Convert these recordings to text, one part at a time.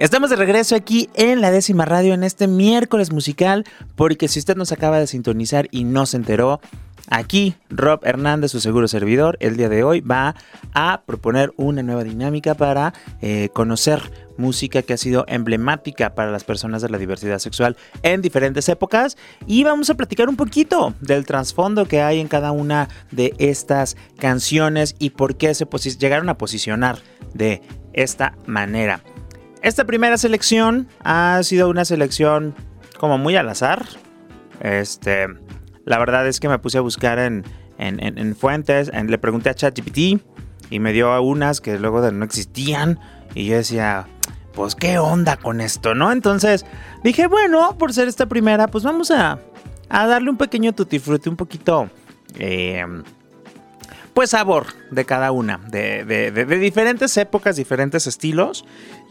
Estamos de regreso aquí en la décima radio en este miércoles musical, porque si usted nos acaba de sintonizar y no se enteró, aquí Rob Hernández, su seguro servidor, el día de hoy va a proponer una nueva dinámica para eh, conocer música que ha sido emblemática para las personas de la diversidad sexual en diferentes épocas y vamos a platicar un poquito del trasfondo que hay en cada una de estas canciones y por qué se llegaron a posicionar de esta manera. Esta primera selección ha sido una selección como muy al azar. Este, la verdad es que me puse a buscar en, fuentes, le pregunté a ChatGPT y me dio unas que luego no existían y yo decía, pues qué onda con esto, ¿no? Entonces dije, bueno, por ser esta primera, pues vamos a, darle un pequeño tutti frutti, un poquito... Eh, pues sabor de cada una, de, de, diferentes épocas, diferentes estilos.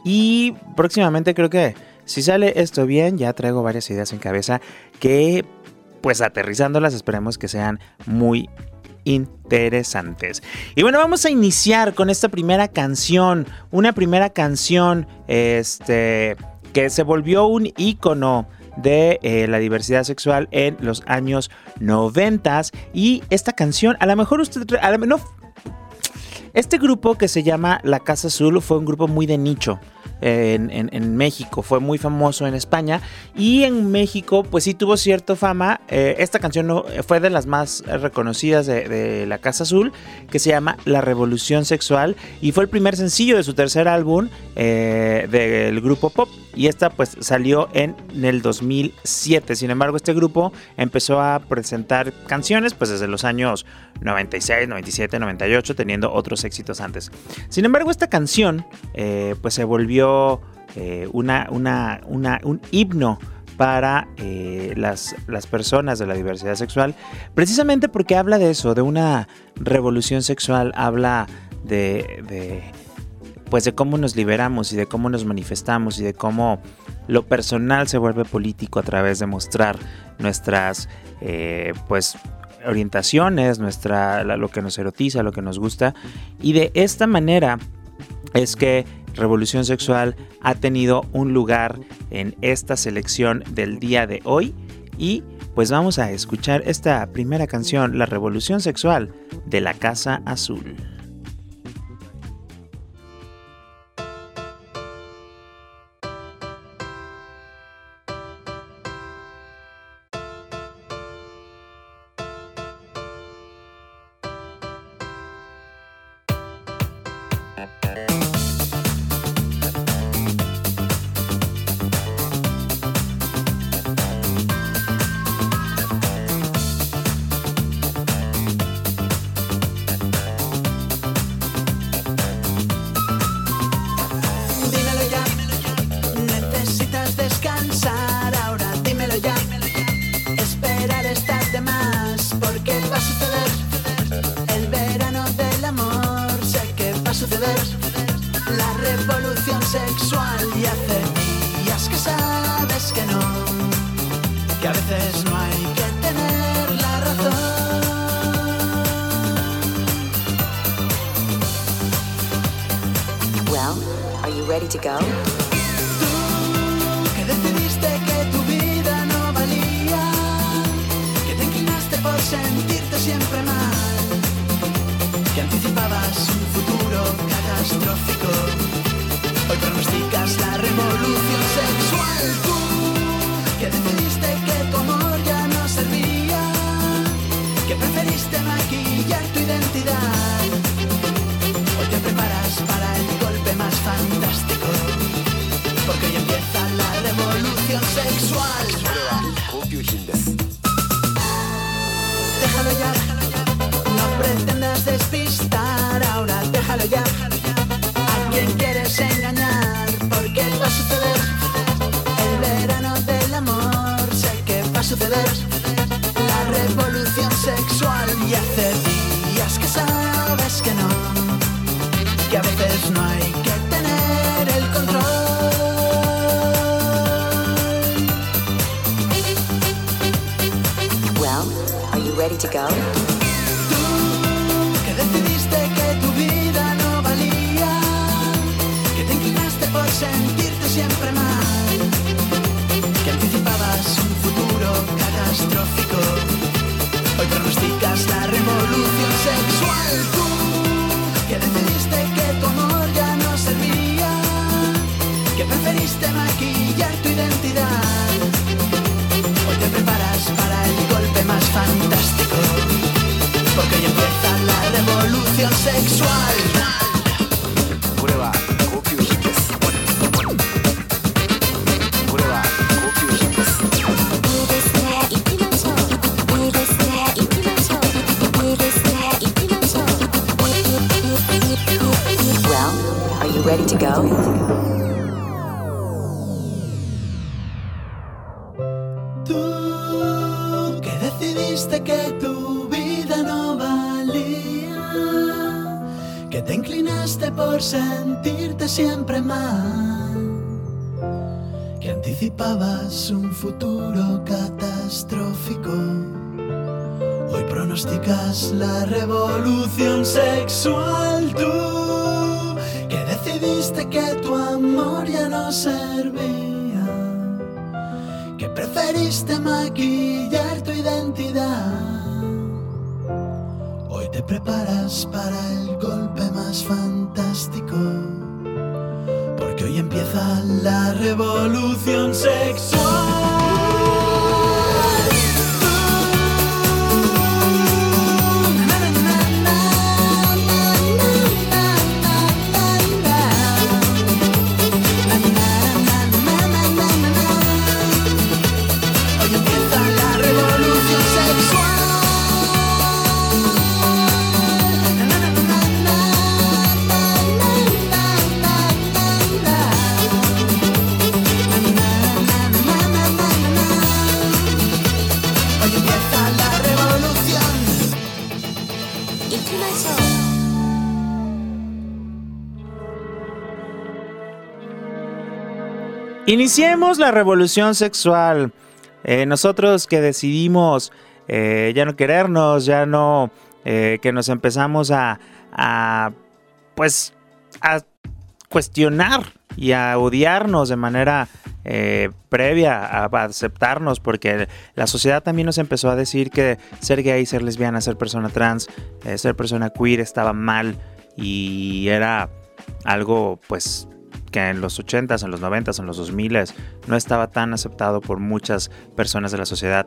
Y próximamente creo que si sale esto bien, ya traigo varias ideas en cabeza que pues aterrizándolas esperemos que sean muy interesantes. Y bueno, vamos a iniciar con esta primera canción, una primera canción este que se volvió un icono de eh, la diversidad sexual en los años 90 y esta canción a lo mejor usted a lo, no, este grupo que se llama La Casa Azul fue un grupo muy de nicho. En, México, fue muy famoso en España y en México pues sí tuvo cierta fama. Eh, esta canción no, fue de las más reconocidas de, La Casa Azul, que se llama La Revolución Sexual y fue el primer sencillo de su tercer álbum eh, del grupo pop y esta pues salió en, el 2007. Sin embargo, este grupo empezó a presentar canciones pues desde los años 96, 97, 98, teniendo otros éxitos antes. Sin embargo, esta canción eh, pues se volvió eh, una, una, un himno para eh, las, las, personas de la diversidad sexual, precisamente porque habla de eso, de una revolución sexual, habla de pues de cómo nos liberamos y de cómo nos manifestamos y de cómo lo personal se vuelve político a través de mostrar nuestras pues orientaciones, nuestra, lo que nos erotiza, lo que nos gusta. Y de esta manera es que Revolución Sexual ha tenido un lugar en esta selección del día de hoy. Y pues vamos a escuchar esta primera canción, La Revolución Sexual de la Casa Azul. to go? pretendas despistar, ahora déjalo ya. A quien quieres engañar, porque va a suceder. El verano del amor, sé que va a suceder. La revolución sexual y hace días que sabes que no, que a veces no hay que tener el control. ready to go? Siempre mal, que anticipabas un futuro catastrófico. Hoy pronosticas la revolución sexual. Tú que decidiste que tu amor ya no servía, que preferiste maquillar tu identidad. Hoy te preparas para el golpe más fantástico. Porque hoy empieza la revolución sexual. Ready to go? Tú que decidiste que tu vida no valía, que te inclinaste por sentirte siempre mal, que anticipabas un futuro catastrófico. Hoy pronosticas la revolución sexual. Tú que tu amor ya no servía que preferiste maquillar tu identidad. Hoy te preparas para el golpe más fantástico, porque hoy empieza la revolución sexual. Iniciemos la revolución sexual. Eh, nosotros que decidimos eh, ya no querernos, ya no, eh, que nos empezamos a, a, pues, a cuestionar y a odiarnos de manera previa a, aceptarnos, porque la sociedad también nos empezó a decir que ser gay, ser lesbiana, ser persona trans, ser persona queer estaba mal y era algo, pues, que en los 80s, en los 90s, en los 2000s no estaba tan aceptado por muchas personas de la sociedad.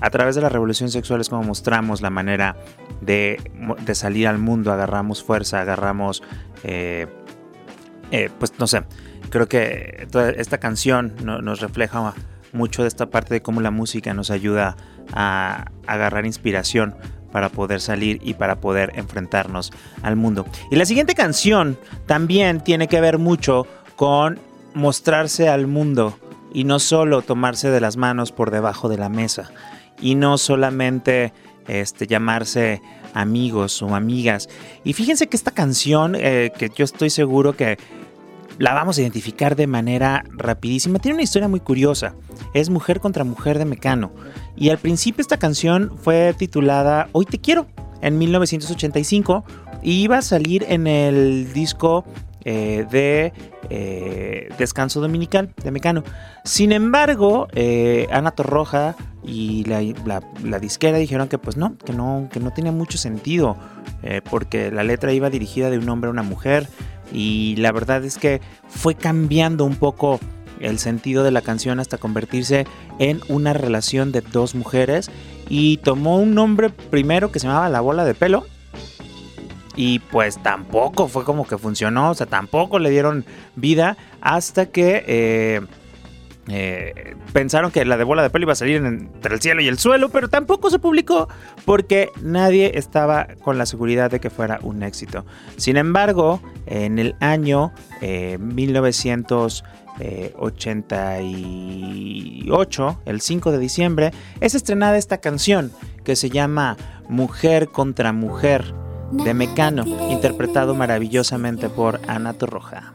A través de la revolución sexual es como mostramos la manera de, de salir al mundo, agarramos fuerza, agarramos, eh, eh, pues no sé, creo que toda esta canción no- nos refleja mucho de esta parte de cómo la música nos ayuda a agarrar inspiración para poder salir y para poder enfrentarnos al mundo. Y la siguiente canción también tiene que ver mucho con mostrarse al mundo y no solo tomarse de las manos por debajo de la mesa y no solamente este, llamarse amigos o amigas. Y fíjense que esta canción, eh, que yo estoy seguro que la vamos a identificar de manera rapidísima. Tiene una historia muy curiosa. Es Mujer contra Mujer de Mecano. Y al principio esta canción fue titulada Hoy te quiero en 1985 y iba a salir en el disco eh, de eh, Descanso Dominical de Mecano. Sin embargo, eh, Ana Torroja y la, la- disquera dijeron que pues no, que no, que no tenía mucho sentido porque la letra iba dirigida de un hombre a una mujer y la verdad es que fue cambiando un poco el sentido de la canción hasta convertirse en una relación de dos mujeres y tomó un nombre primero que se llamaba La Bola de Pelo y pues tampoco fue como que funcionó, o sea, tampoco le dieron vida hasta que eh, eh, pensaron que la de bola de pelo iba a salir en- entre el cielo y el suelo, pero tampoco se publicó porque nadie estaba con la seguridad de que fuera un éxito. Sin embargo, en el año eh, 1988, el 5 de diciembre, es estrenada esta canción que se llama Mujer contra Mujer de Mecano, interpretado maravillosamente por Ana Torroja.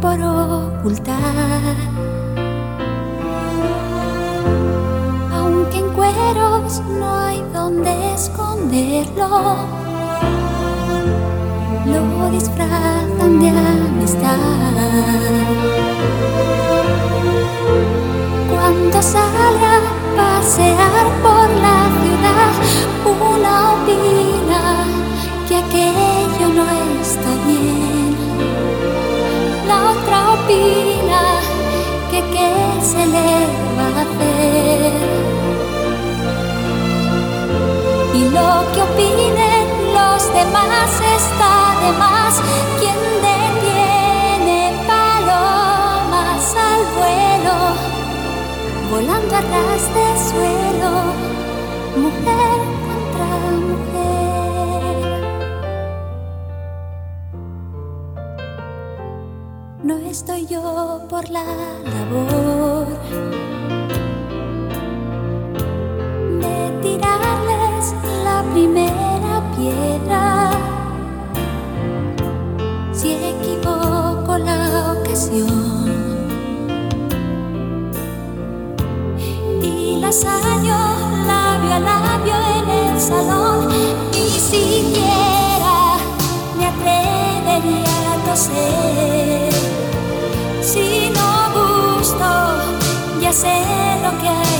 Por ocultar. Aunque en cueros no hay donde esconderlo, lo disfrazan de amistad. Demás está de más. Quien detiene palomas al vuelo, volando a ras de suelo, mujer contra mujer. No estoy yo por la labor siquiera me atrevería a toser. Si no gusto, ya sé lo que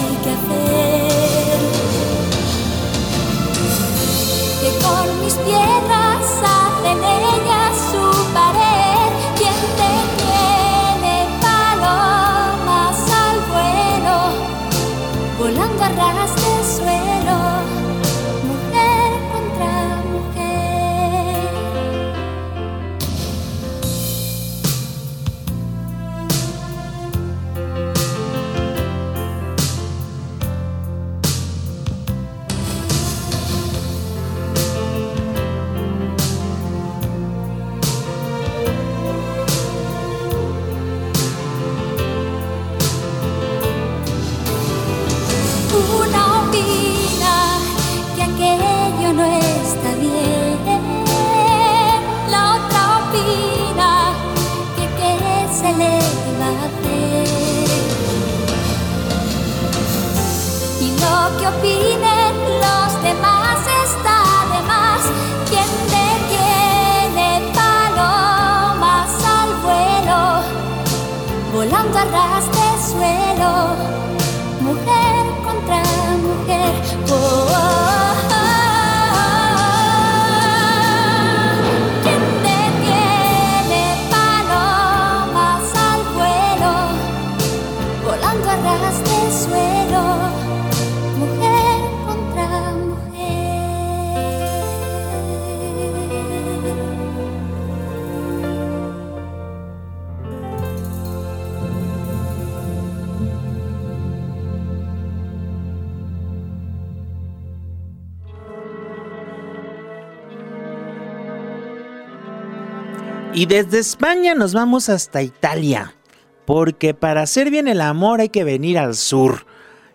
Y desde España nos vamos hasta Italia, porque para hacer bien el amor hay que venir al sur.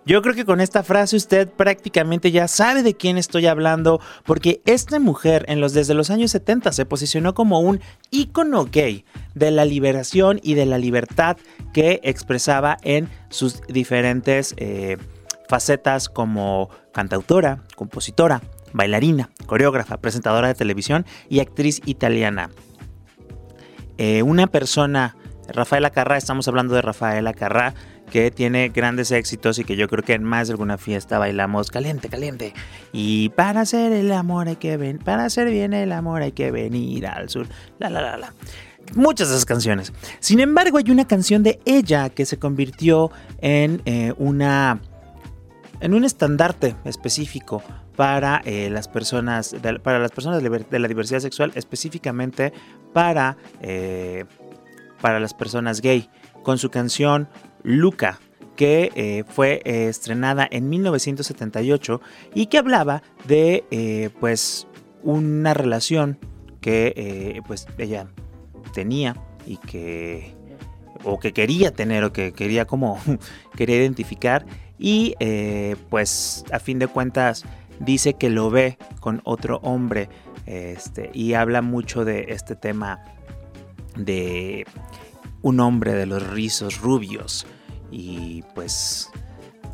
Yo creo que con esta frase usted prácticamente ya sabe de quién estoy hablando, porque esta mujer en los desde los años 70 se posicionó como un ícono gay de la liberación y de la libertad que expresaba en sus diferentes eh, facetas como cantautora, compositora, bailarina, coreógrafa, presentadora de televisión y actriz italiana. Eh, una persona, Rafaela Carrá, estamos hablando de Rafaela Carrá, que tiene grandes éxitos y que yo creo que en más de alguna fiesta bailamos caliente, caliente. Y para hacer el amor hay que venir, para hacer bien el amor hay que venir al sur. La la la la. Muchas de esas canciones. Sin embargo, hay una canción de ella que se convirtió en eh, una en un estandarte específico para eh, las personas de, para las personas de, la diversidad sexual específicamente para eh, para las personas gay con su canción Luca que eh, fue estrenada en 1978 y que hablaba de pues una relación que pues ella tenía y que o que quería tener o que quería como quería identificar y pues a fin de cuentas dice que lo ve con otro hombre este, y habla mucho de este tema de un hombre de los rizos rubios y pues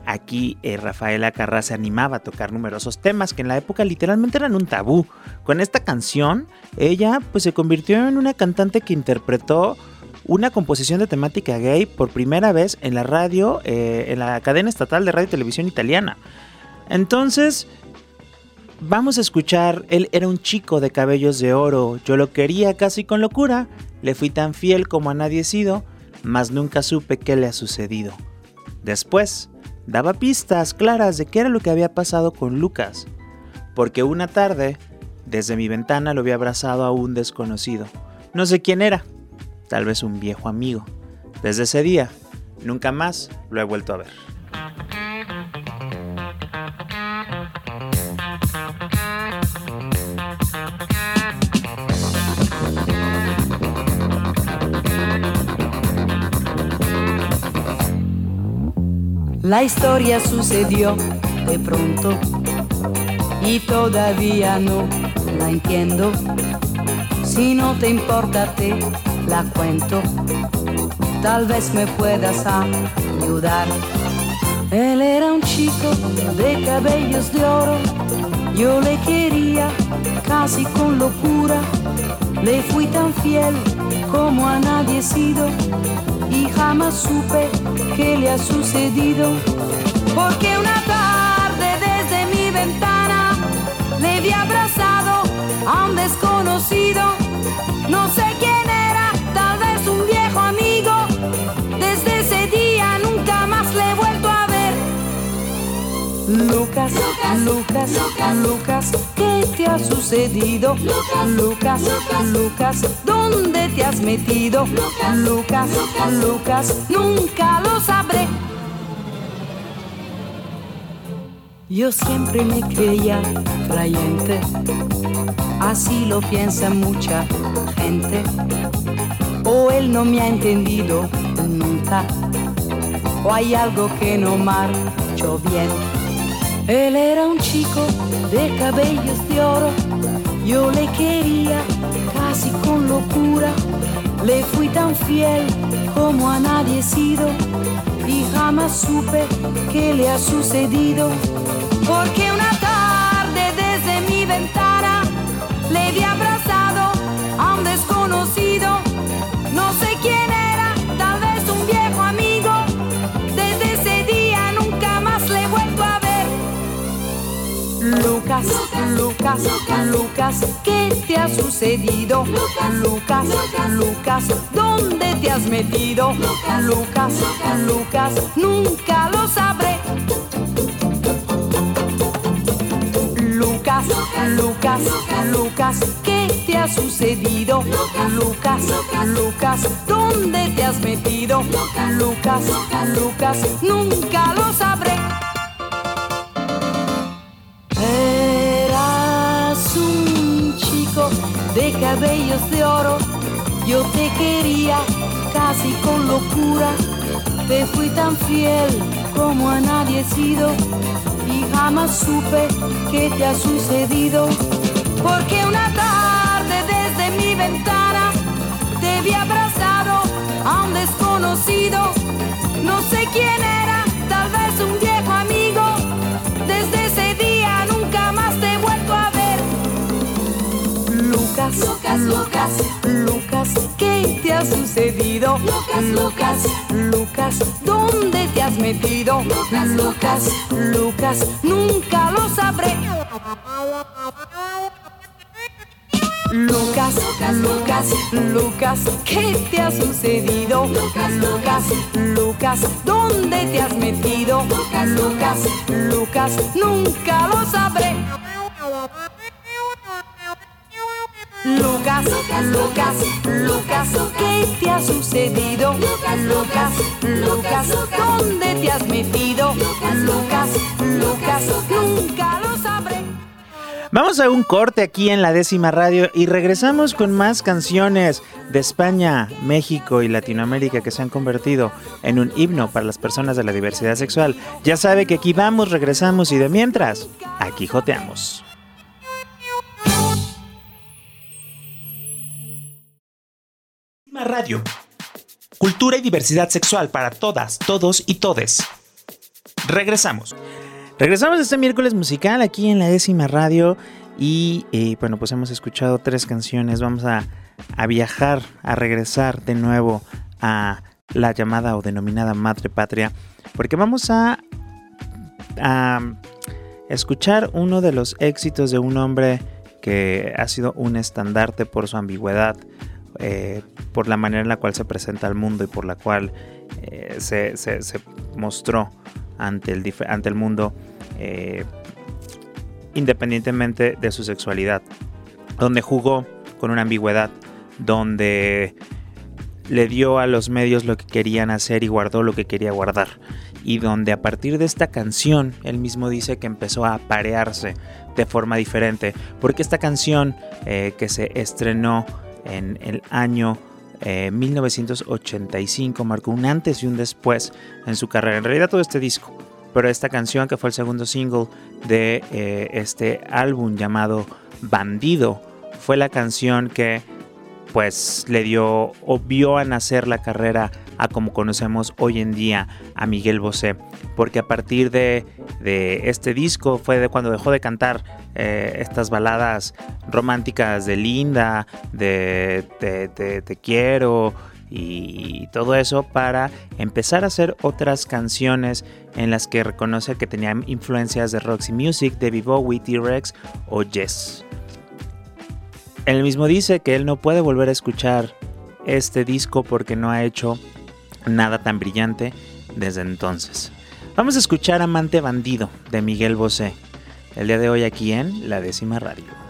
aquí eh, Rafaela Carrá se animaba a tocar numerosos temas que en la época literalmente eran un tabú. Con esta canción ella pues se convirtió en una cantante que interpretó una composición de temática gay por primera vez en la radio, eh, en la cadena estatal de radio y televisión italiana. Entonces, vamos a escuchar, él era un chico de cabellos de oro, yo lo quería casi con locura, le fui tan fiel como a nadie sido, mas nunca supe qué le ha sucedido. Después, daba pistas claras de qué era lo que había pasado con Lucas, porque una tarde, desde mi ventana lo había abrazado a un desconocido. No sé quién era, tal vez un viejo amigo. Desde ese día, nunca más lo he vuelto a ver. La historia sucedió de pronto y todavía no la entiendo. Si no te importa te la cuento, tal vez me puedas ayudar. Él era un chico de cabellos de oro, yo le quería casi con locura, le fui tan fiel como a nadie he sido y jamás supe qué le ha sucedido. Porque una tarde desde mi ventana le vi abrazado a un desconocido. No sé quién era, tal vez un viejo amigo. Desde ese día nunca más le he vuelto a ver. Lucas, Lucas, Lucas, ¿qué te ha sucedido? Lucas, Lucas, ¿dónde te has metido? Lucas, Lucas, nunca lo sabré. Yo siempre me creía creyente, así lo piensa mucha gente. O él no me ha entendido nunca, o hay algo que no marchó bien. Él era un chico de cabellos de oro, yo le quería casi con locura, le fui tan fiel como a nadie he sido y jamás supe qué le ha sucedido. Porque una tarde desde mi ventana le vi abrazado Lucas, Lucas, Lucas, ¿qué te ha sucedido? Lucas, Lucas, ¿dónde te has metido? Lucas, Lucas, nunca lo sabré. Lucas, Lucas, Lucas, ¿qué te ha sucedido? Lucas, Lucas, ¿dónde te has metido? Lucas, Lucas, nunca lo sabré. De cabellos de oro, yo te quería casi con locura, te fui tan fiel como a nadie he sido y jamás supe qué te ha sucedido. Porque una tarde desde mi ventana te vi abrazado a un desconocido. No sé quién era, Lucas, Lucas, Lucas, ¿qué te ha sucedido? Lucas, Lucas, Lucas, ¿dónde te has metido? Lucas, Lucas, Lucas, nunca lo sabré. Lucas, Lucas, Lucas, ¿qué te ha sucedido? Lucas, Lucas, Lucas, ¿dónde te has metido? Lucas, Lucas, Lucas, nunca lo sabré. Lucas, Lucas, Lucas, ¿qué te ha sucedido? Lucas, Lucas, Lucas, ¿dónde te has metido? Lucas, Lucas, nunca lo sabré. Vamos a un corte aquí en la décima radio y regresamos con más canciones de España, México y Latinoamérica que se han convertido en un himno para las personas de la diversidad sexual. Ya sabe que aquí vamos, regresamos y de mientras, aquí joteamos. Radio. Cultura y diversidad sexual para todas, todos y todes. Regresamos. Regresamos este miércoles musical aquí en la décima radio y eh, bueno, pues hemos escuchado tres canciones. Vamos a, viajar, a regresar de nuevo a la llamada o denominada Madre Patria, porque vamos a escuchar uno de los éxitos de un hombre que ha sido un estandarte por su ambigüedad, eh, por la manera en la cual se presenta al mundo y por la cual eh, se, mostró ante el, ante el mundo eh, independientemente de su sexualidad, donde jugó con una ambigüedad, donde le dio a los medios lo que querían hacer y guardó lo que quería guardar. Y donde a partir de esta canción, él mismo dice que empezó a aparearse de forma diferente. Porque esta canción que se estrenó en el año eh, 1985 marcó un antes y un después en su carrera. En realidad todo este disco. Pero esta canción que fue el segundo single de eh, este álbum llamado Bandido fue la canción que pues le dio o a nacer la carrera a como conocemos hoy en día a Miguel Bosé. Porque a partir de, de este disco fue de cuando dejó de cantar eh, estas baladas románticas de Linda, de Te, quiero y todo eso para empezar a hacer otras canciones en las que reconoce que tenían influencias de Roxy Music, David Bowie, T-Rex o Yes. Él mismo dice que él no puede volver a escuchar este disco porque no ha hecho nada tan brillante desde entonces. Vamos a escuchar Amante Bandido de Miguel Bosé, el día de hoy aquí en La Décima Radio.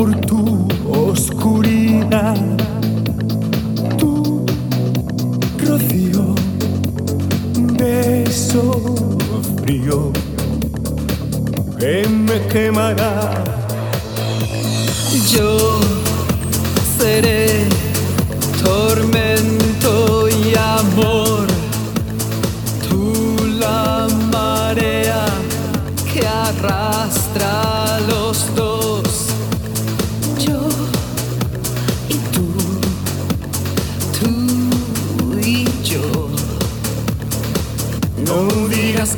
Por tu oscuridad, tu rocío, beso frío que me quemará. Yo seré tormento y amor, tú la marea que arrastra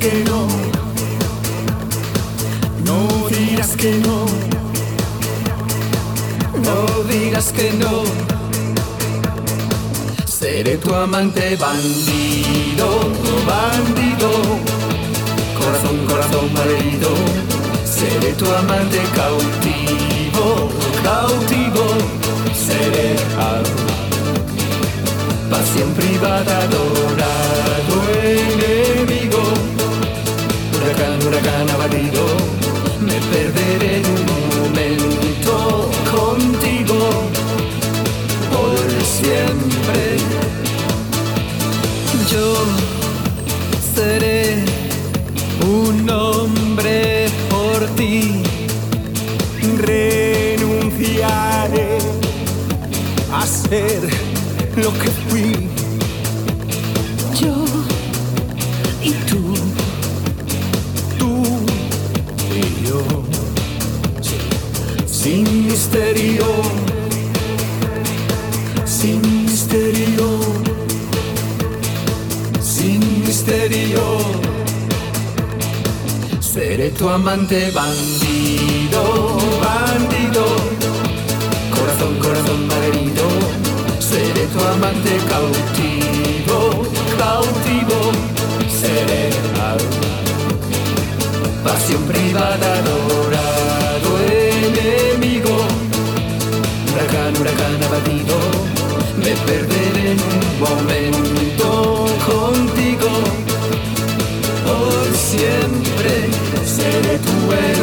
que no, no digas que no, No digas que no. Seré tu amante bandido, bandido. Corazón, corazón malherido. Seré tu amante cautivo, cautivo. Seré pasión privada, adorado enemigo. Huracán, abatido. Me perderé tu amante bandido, bandido. Corazón, corazón malherido, seré tu amante cautivo, cautivo. Seré pasión privada, adorado enemigo. Huracán, huracán abatido, me perderé en un momento contigo. Por siempre seré tu héroe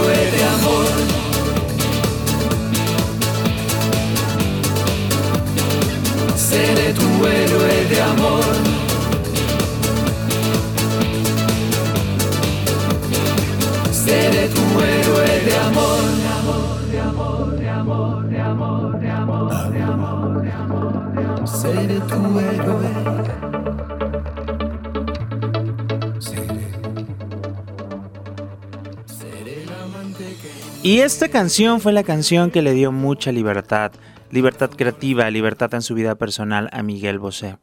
Y esta canción fue la canción que le dio mucha libertad, libertad creativa, libertad en su vida personal a Miguel Bosé.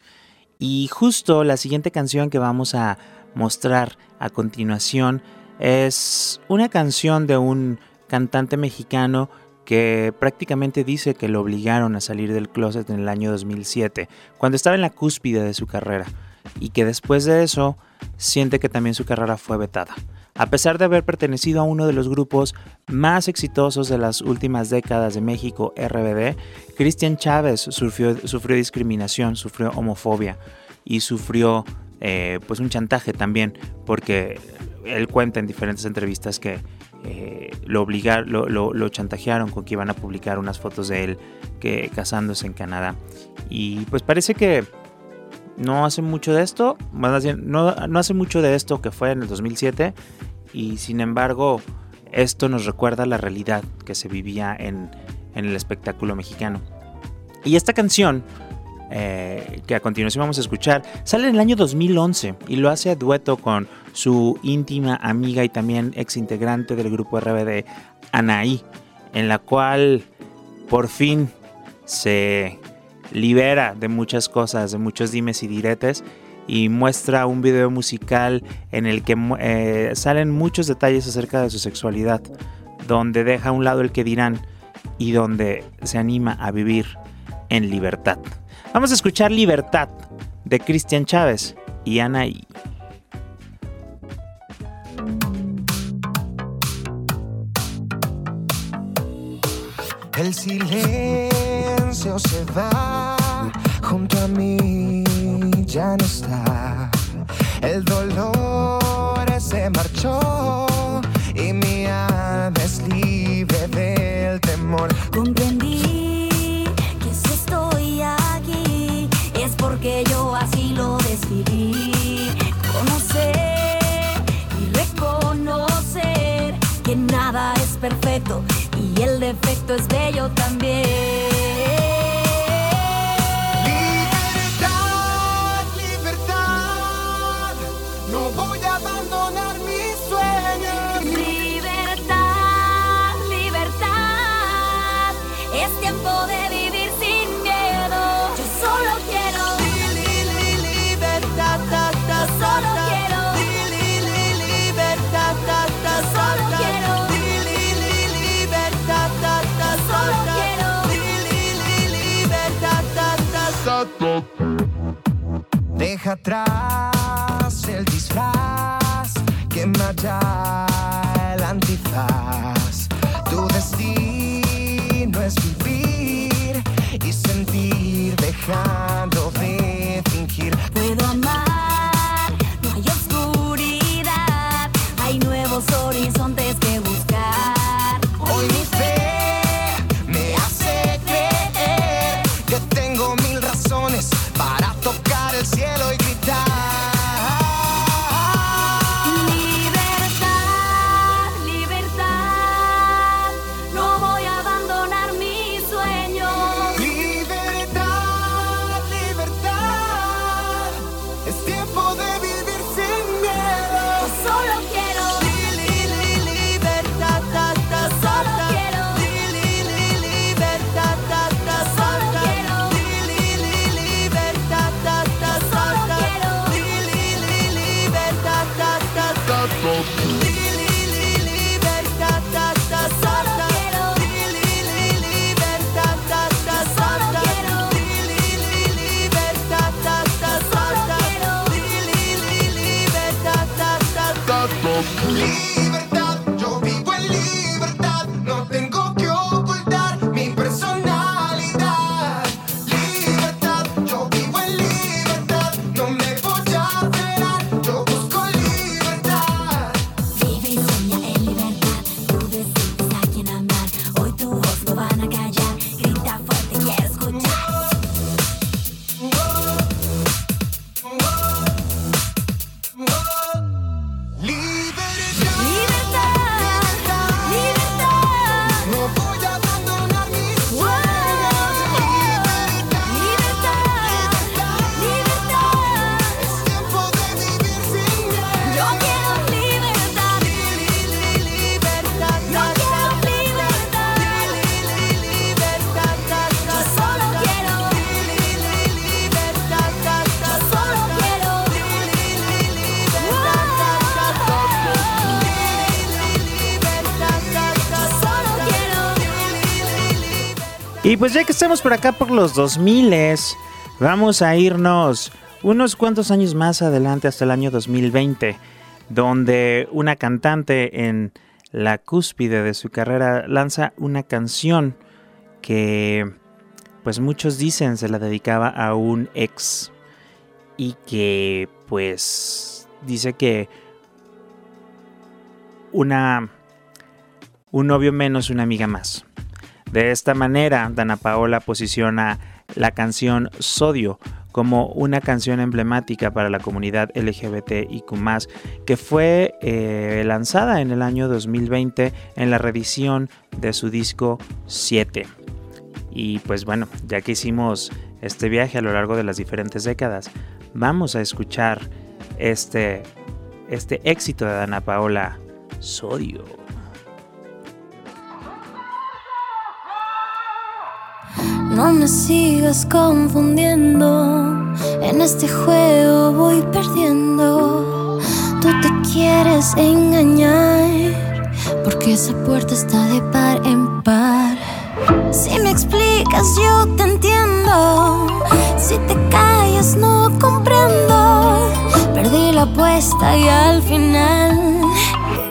Y justo la siguiente canción que vamos a mostrar a continuación es una canción de un cantante mexicano que prácticamente dice que lo obligaron a salir del closet en el año 2007, cuando estaba en la cúspide de su carrera, y que después de eso siente que también su carrera fue vetada. A pesar de haber pertenecido a uno de los grupos más exitosos de las últimas décadas de México, RBD, Cristian Chávez sufrió, discriminación, sufrió homofobia y sufrió eh, pues un chantaje también, porque él cuenta en diferentes entrevistas que eh, lo, obligar, lo, lo, lo, chantajearon con que iban a publicar unas fotos de él que, casándose en Canadá. Y pues parece que no hace mucho de esto, más bien, no, no hace mucho de esto que fue en el 2007 y sin embargo esto nos recuerda la realidad que se vivía en, en el espectáculo mexicano. Y esta canción, eh, que a continuación vamos a escuchar, sale en el año 2011 y lo hace a dueto con su íntima amiga y también ex integrante del grupo RBD, Anaí, en la cual por fin se libera de muchas cosas, de muchos dimes y diretes y muestra un video musical en el que eh, salen muchos detalles acerca de su sexualidad, donde deja a un lado el que dirán y donde se anima a vivir en libertad. Vamos a escuchar Libertad de Cristian Chávez y Anaí. El silencio se va junto a mí, ya no está. El dolor se marchó y mi alma es libre del temor. Comprendí que si estoy aquí es porque yo así lo decidí. Conocer y reconocer que nada es perfecto y el defecto es bello también. Atrás el disfraz, quema ya el antifaz. Tu destino es vivir y sentir dejando Estamos por acá por los 2000, vamos a irnos unos cuantos años más adelante hasta el año 2020, donde una cantante en la cúspide de su carrera lanza una canción que pues muchos dicen se la dedicaba a un ex y que pues dice que una un novio menos, una amiga más. De esta manera, Dana Paola posiciona la canción Sodio como una canción emblemática para la comunidad LGBTIQ, que fue eh, lanzada en el año 2020 en la reedición de su disco 7. Y pues bueno, ya que hicimos este viaje a lo largo de las diferentes décadas, vamos a escuchar este, este éxito de Dana Paola, Sodio. No me sigas confundiendo, en este juego voy perdiendo. Tú te quieres engañar, porque esa puerta está de par en par. Si me explicas, yo te entiendo. Si te callas, no comprendo. Perdí la apuesta y al final,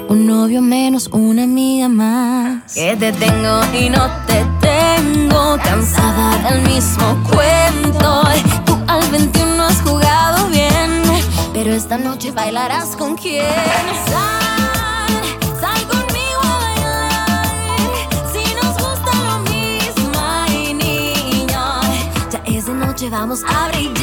un novio menos, una amiga más. Que te tengo y no te tengo cansada del mismo cuento. Tú al 21 has jugado bien, pero esta noche bailarás con quién. Sal, sal conmigo a bailar. Si nos gusta lo mismo, ay niño, ya es de noche, vamos a brillar.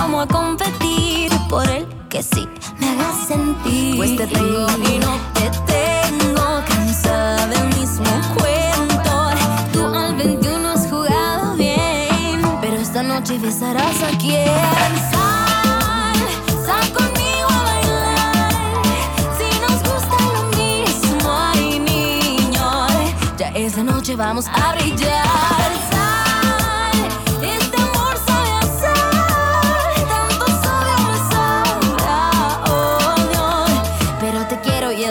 Vamos a competir por el que sí me hagas sentir. Pues te tengo y no te tengo, cansada del mismo cuento. Tú al 21 has jugado bien, pero esta noche besarás a quien. Sal, sal conmigo a bailar. Si nos gusta lo mismo, ay niño, ya esa noche vamos a brillar.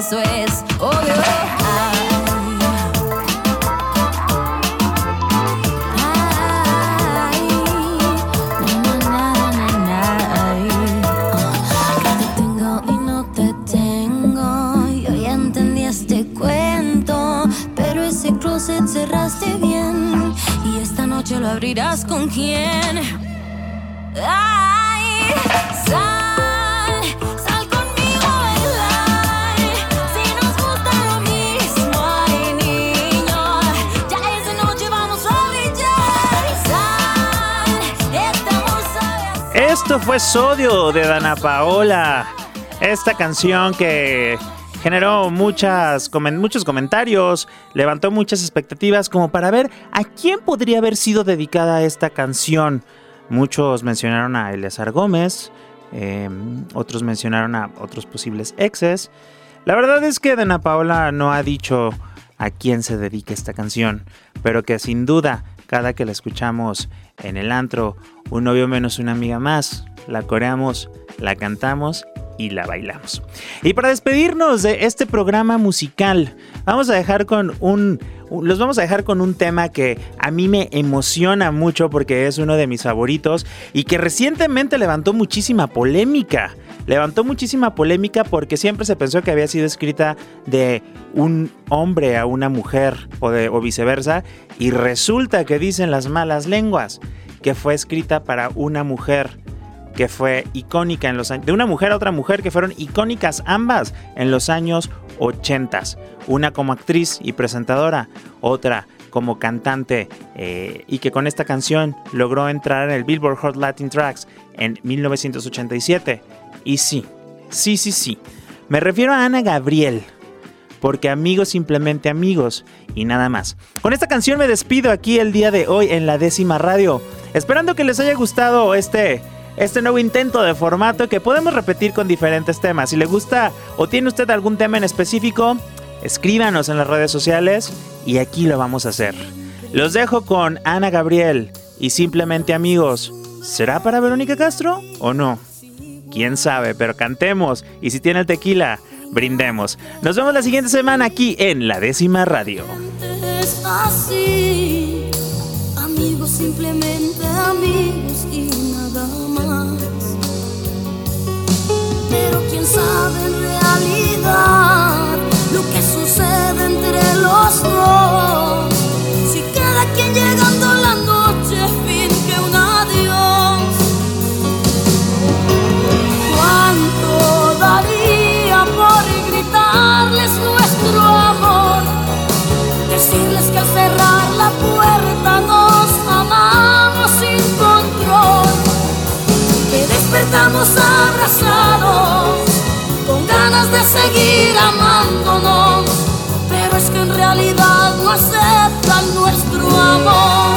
Eso es obvio. Ay. Ay, ay. Te tengo y no te tengo. Yo ya entendí este cuento, pero ese closet cerraste bien. Y esta noche lo abrirás con quién. Fue Sodio de Dana Paola. Esta canción que generó muchas, muchos comentarios, levantó muchas expectativas como para ver a quién podría haber sido dedicada esta canción. Muchos mencionaron a Eleazar Gómez, eh, otros mencionaron a otros posibles exes. La verdad es que Dana Paola no ha dicho a quién se dedica esta canción, pero que sin duda, cada que la escuchamos en el antro, un novio menos una amiga más, la coreamos, la cantamos y la bailamos. Y para despedirnos de este programa musical, vamos a dejar con un los vamos a dejar con un tema que a mí me emociona mucho porque es uno de mis favoritos y que recientemente levantó muchísima polémica. Levantó muchísima polémica porque siempre se pensó que había sido escrita de un hombre a una mujer o, de, o viceversa y resulta que dicen las malas lenguas que fue escrita para una mujer que fue icónica en los años, de una mujer a otra mujer que fueron icónicas ambas en los años 80. Una como actriz y presentadora, otra como cantante eh, y que con esta canción logró entrar en el Billboard Hot Latin Tracks en 1987. Y sí, sí, sí, sí. Me refiero a Ana Gabriel. porque amigos simplemente amigos y nada más. Con esta canción me despido aquí el día de hoy en la décima radio, esperando que les haya gustado este este nuevo intento de formato que podemos repetir con diferentes temas. Si le gusta o tiene usted algún tema en específico, escríbanos en las redes sociales y aquí lo vamos a hacer. Los dejo con Ana Gabriel y simplemente amigos. ¿Será para Verónica Castro o no? Quién sabe, pero cantemos y si tiene el tequila, brindemos. Nos vemos la siguiente semana aquí en La Décima Radio. Así, amigos, simplemente amigos y nada más. Pero quién sabe en realidad lo que sucede entre los dos. Si cada quien llegando la noche abrazados, con ganas de seguir amándonos. Pero es que en realidad no aceptan nuestro amor.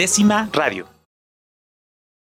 Décima radio.